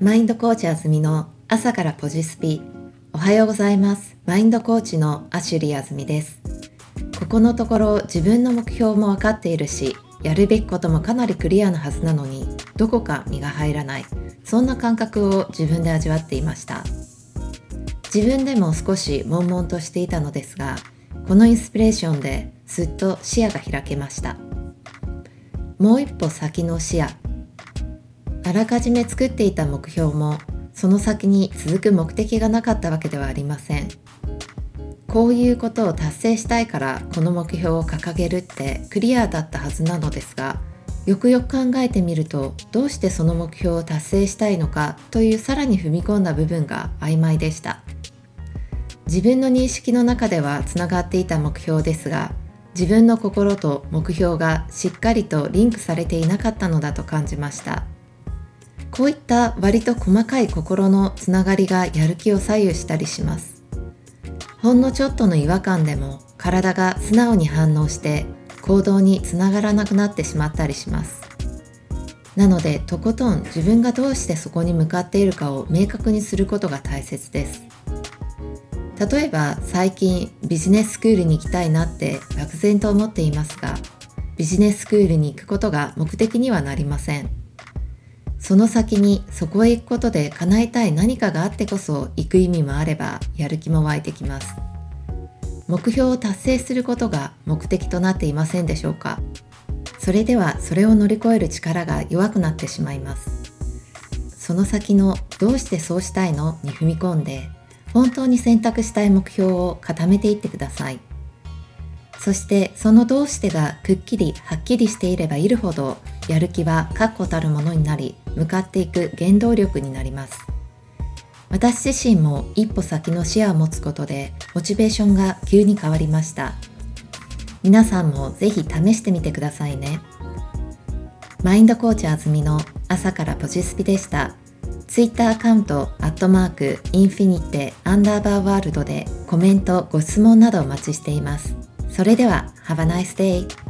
マインドコーチあずみの朝からポジスピ。おはようございます。マインドコーチのアシュリーあずみです。ここのところ自分の目標も分かっているしやるべきこともかなりクリアなはずなのにどこか身が入らない。そんな感覚を自分で味わっていました。自分でも少し悶々としていたのですがこのインスピレーションですっと視野が開けました。もう一歩先の視野あらかじめ作っていた目標もその先に続く目的がなかったわけではありません。こういうことを達成したいからこの目標を掲げるってクリアだったはずなのですがよくよく考えてみるとどうしてその目標を達成したいのかというさらに踏み込んだ部分が曖昧でした。自分の認識の中ではつながっていた目標ですが自分の心と目標がしっかりとリンクされていなかったのだと感じました。こういった割と細かい心のつながりがやる気を左右したりします。ほんのちょっとの違和感でも体が素直に反応して行動につながらなくなってしまったりします。なのでとことん自分がどうしてそこに向かっているかを明確にすることが大切です。例えば最近ビジネススクールに行きたいなって漠然と思っていますがビジネススクールに行くことが目的にはなりません。その先にそこへ行くことで叶えたい何かがあってこそ行く意味もあればやる気も湧いてきます。目標を達成することが目的となっていませんでしょうか？それではそれを乗り越える力が弱くなってしまいます。その先のどうしてそうしたいのに踏み込んで本当に選択したい目標を固めていってください。そしてそのどうしてがくっきりはっきりしていればいるほどやる気は確固たるものになり向かっていく原動力になります私自身も一歩先の視野を持つことでモチベーションが急に変わりました皆さんもぜひ試してみてくださいねマインドコーチあずみの朝からポジスピでしたツイッターアカウント、アットマーク、インフィニテ、アンダーバーワールドでコメント、ご質問などお待ちしています。それでは、Have a nice day!